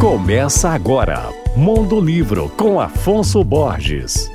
Começa agora, Mundo Livro com Afonso Borges.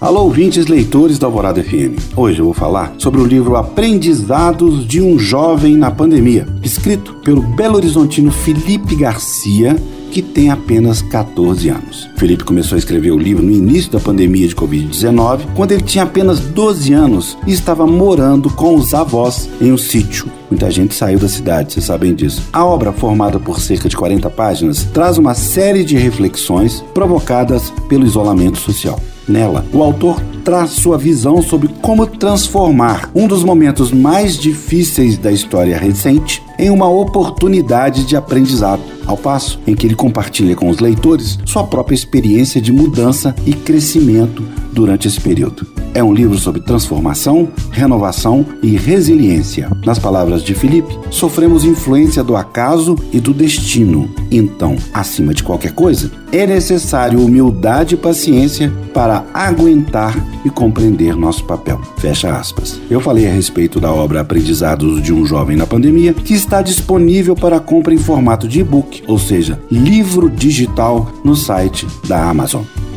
Alô, ouvintes leitores da Alvorada FM. Hoje eu vou falar sobre o livro Aprendizados de um Jovem na Pandemia, escrito pelo Belo Horizontino Felipe Garcia que tem apenas 14 anos. Felipe começou a escrever o livro no início da pandemia de Covid-19, quando ele tinha apenas 12 anos e estava morando com os avós em um sítio. Muita gente saiu da cidade, vocês sabem disso. A obra, formada por cerca de 40 páginas, traz uma série de reflexões provocadas pelo isolamento social. Nela, o autor traz sua visão sobre como transformar um dos momentos mais difíceis da história recente em uma oportunidade de aprendizado, ao passo em que ele compartilha com os leitores sua própria experiência de mudança e crescimento durante esse período. É um livro sobre transformação, renovação e resiliência. Nas palavras de Felipe, sofremos influência do acaso e do destino. Então, acima de qualquer coisa, é necessário humildade e paciência para aguentar e compreender nosso papel. Fecha aspas. Eu falei a respeito da obra Aprendizados de um Jovem na Pandemia, que está disponível para compra em formato de e-book, ou seja, livro digital no site da Amazon.